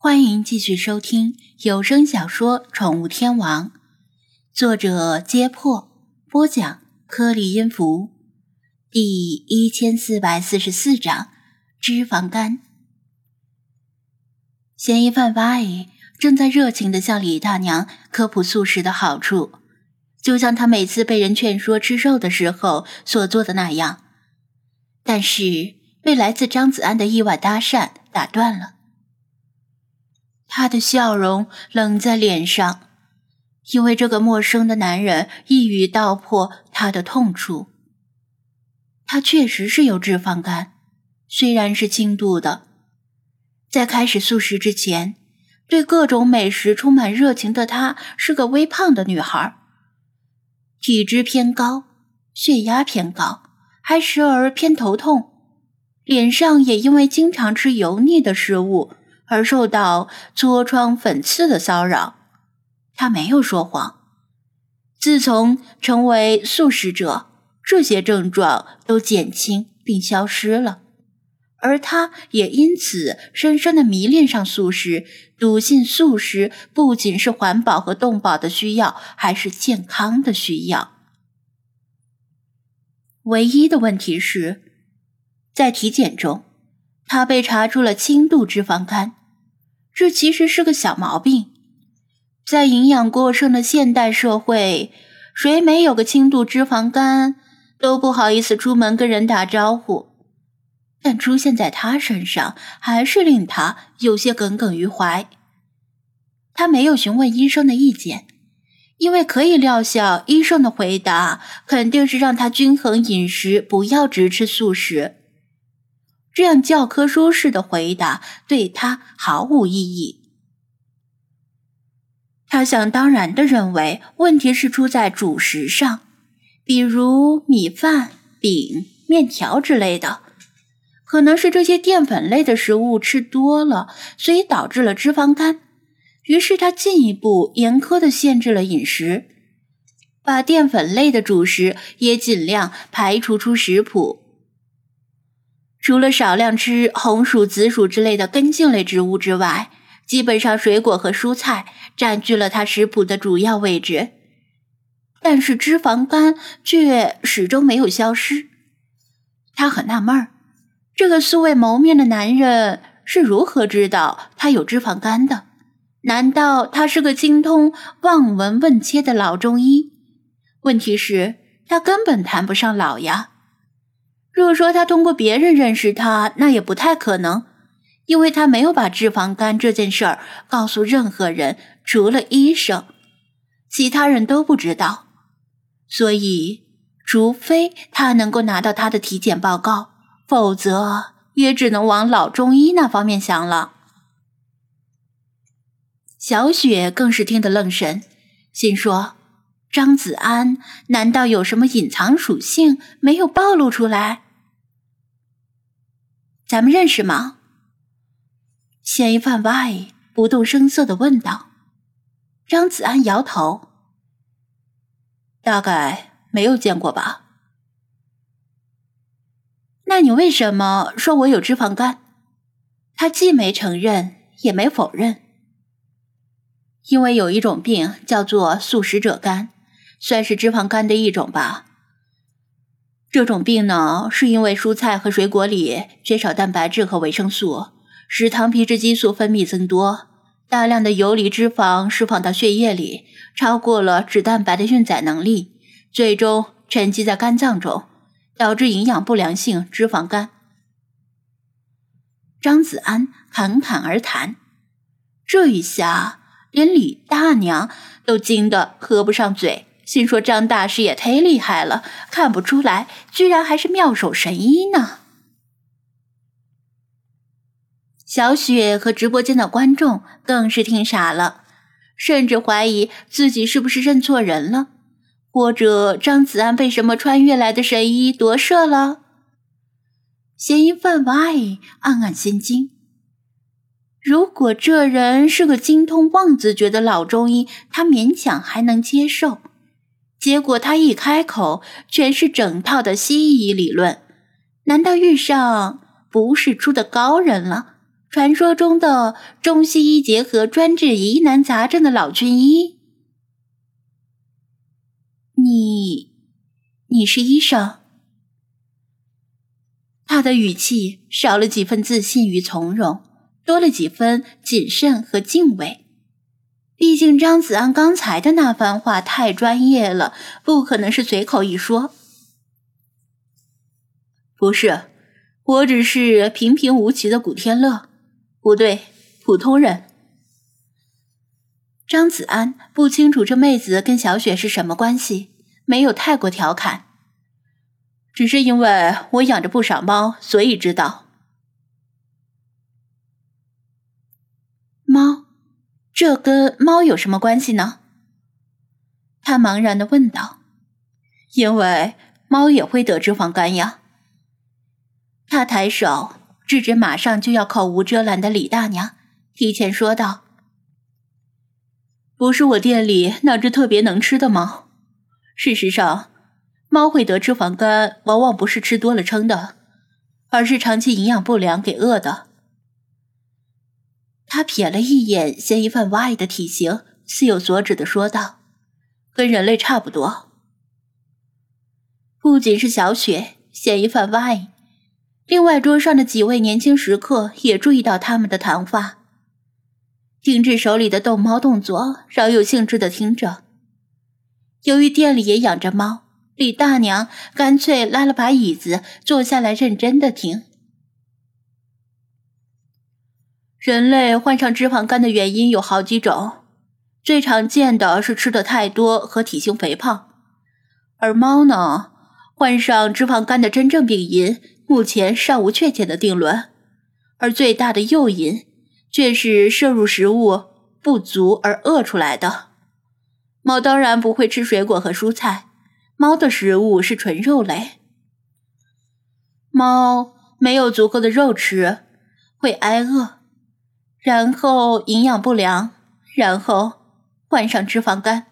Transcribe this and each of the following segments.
欢迎继续收听有声小说《宠物天王》，作者：揭破，播讲：颗粒音符，第一千四百四十四章：脂肪肝。嫌疑犯巴伊正在热情的向李大娘科普素食的好处，就像他每次被人劝说吃肉的时候所做的那样，但是被来自张子安的意外搭讪打断了。他的笑容冷在脸上，因为这个陌生的男人一语道破他的痛处。他确实是有脂肪肝，虽然是轻度的。在开始素食之前，对各种美食充满热情的她是个微胖的女孩，体脂偏高，血压偏高，还时而偏头痛，脸上也因为经常吃油腻的食物。而受到痤疮、粉刺的骚扰，他没有说谎。自从成为素食者，这些症状都减轻并消失了，而他也因此深深的迷恋上素食，笃信素食不仅是环保和动保的需要，还是健康的需要。唯一的问题是，在体检中，他被查出了轻度脂肪肝。这其实是个小毛病，在营养过剩的现代社会，谁没有个轻度脂肪肝，都不好意思出门跟人打招呼。但出现在他身上，还是令他有些耿耿于怀。他没有询问医生的意见，因为可以料想，医生的回答肯定是让他均衡饮食，不要只吃素食。这样教科书式的回答对他毫无意义。他想当然的认为问题是出在主食上，比如米饭、饼、面条之类的，可能是这些淀粉类的食物吃多了，所以导致了脂肪肝。于是他进一步严苛的限制了饮食，把淀粉类的主食也尽量排除出食谱。除了少量吃红薯、紫薯之类的根茎类植物之外，基本上水果和蔬菜占据了他食谱的主要位置。但是脂肪肝却始终没有消失。他很纳闷儿，这个素未谋面的男人是如何知道他有脂肪肝的？难道他是个精通望闻问切的老中医？问题是，他根本谈不上老呀。若说他通过别人认识他，那也不太可能，因为他没有把脂肪肝这件事儿告诉任何人，除了医生，其他人都不知道。所以，除非他能够拿到他的体检报告，否则也只能往老中医那方面想了。小雪更是听得愣神，心说：张子安难道有什么隐藏属性没有暴露出来？咱们认识吗？嫌疑犯 Y 不动声色的问道。张子安摇头，大概没有见过吧。那你为什么说我有脂肪肝？他既没承认，也没否认。因为有一种病叫做素食者肝，算是脂肪肝的一种吧。这种病呢，是因为蔬菜和水果里缺少蛋白质和维生素，使糖皮质激素分泌增多，大量的游离脂肪释放到血液里，超过了脂蛋白的运载能力，最终沉积在肝脏中，导致营养不良性脂肪肝。张子安侃侃而谈，这一下连李大娘都惊得合不上嘴。心说张大师也忒厉害了，看不出来，居然还是妙手神医呢。小雪和直播间的观众更是听傻了，甚至怀疑自己是不是认错人了，或者张子安被什么穿越来的神医夺舍了。嫌疑犯 Y 暗暗心惊，如果这人是个精通望子诀的老中医，他勉强还能接受。结果他一开口，全是整套的西医理论。难道遇上不是出的高人了？传说中的中西医结合、专治疑难杂症的老军医。你，你是医生？他的语气少了几分自信与从容，多了几分谨慎和敬畏。毕竟张子安刚才的那番话太专业了，不可能是随口一说。不是，我只是平平无奇的古天乐，不对，普通人。张子安不清楚这妹子跟小雪是什么关系，没有太过调侃，只是因为我养着不少猫，所以知道。猫，这跟猫有什么关系呢？他茫然的问道。因为猫也会得脂肪肝呀。他抬手制止马上就要口无遮拦的李大娘，提前说道：“不是我店里那只特别能吃的猫。事实上，猫会得脂肪肝，往往不是吃多了撑的，而是长期营养不良给饿的。”他瞥了一眼嫌疑犯 Y 的体型，似有所指的说道：“跟人类差不多。不仅是小雪，嫌疑犯 Y。”另外，桌上的几位年轻食客也注意到他们的谈话，停止手里的逗猫动作，饶有兴致的听着。由于店里也养着猫，李大娘干脆拉了把椅子坐下来，认真的听。人类患上脂肪肝的原因有好几种，最常见的是吃的太多和体型肥胖，而猫呢，患上脂肪肝的真正病因。目前尚无确切的定论，而最大的诱因却是摄入食物不足而饿出来的。猫当然不会吃水果和蔬菜，猫的食物是纯肉类。猫没有足够的肉吃，会挨饿，然后营养不良，然后患上脂肪肝。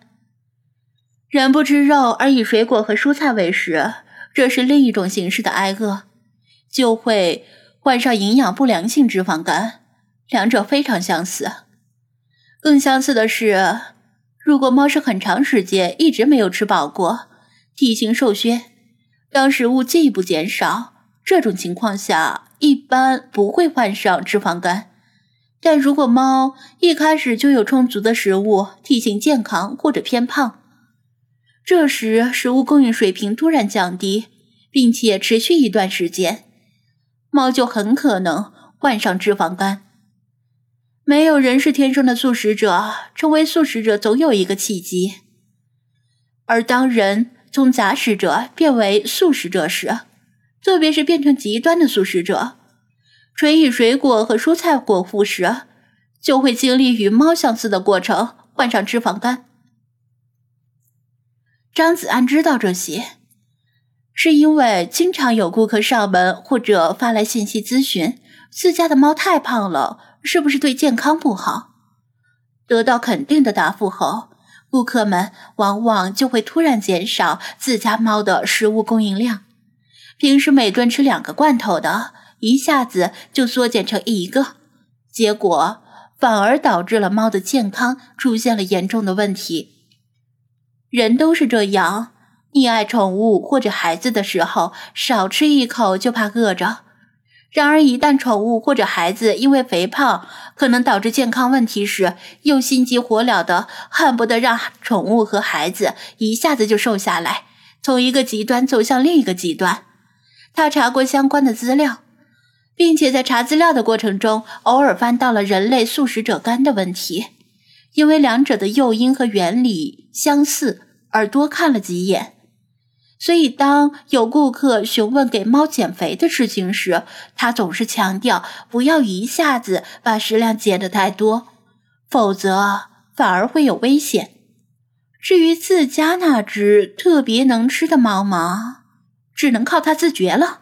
人不吃肉而以水果和蔬菜为食，这是另一种形式的挨饿。就会患上营养不良性脂肪肝，两者非常相似。更相似的是，如果猫是很长时间一直没有吃饱过，体型瘦削，当食物进一步减少，这种情况下一般不会患上脂肪肝。但如果猫一开始就有充足的食物，体型健康或者偏胖，这时食物供应水平突然降低，并且持续一段时间。猫就很可能患上脂肪肝。没有人是天生的素食者，成为素食者总有一个契机。而当人从杂食者变为素食者时，特别是变成极端的素食者，纯以水果和蔬菜果腹时，就会经历与猫相似的过程，患上脂肪肝。张子安知道这些。是因为经常有顾客上门或者发来信息咨询，自家的猫太胖了，是不是对健康不好？得到肯定的答复后，顾客们往往就会突然减少自家猫的食物供应量，平时每顿吃两个罐头的，一下子就缩减成一个，结果反而导致了猫的健康出现了严重的问题。人都是这样。溺爱宠物或者孩子的时候，少吃一口就怕饿着；然而，一旦宠物或者孩子因为肥胖可能导致健康问题时，又心急火燎的恨不得让宠物和孩子一下子就瘦下来，从一个极端走向另一个极端。他查过相关的资料，并且在查资料的过程中，偶尔翻到了人类素食者肝的问题，因为两者的诱因和原理相似，而多看了几眼。所以，当有顾客询问给猫减肥的事情时，他总是强调不要一下子把食量减得太多，否则反而会有危险。至于自家那只特别能吃的猫嘛，只能靠它自觉了。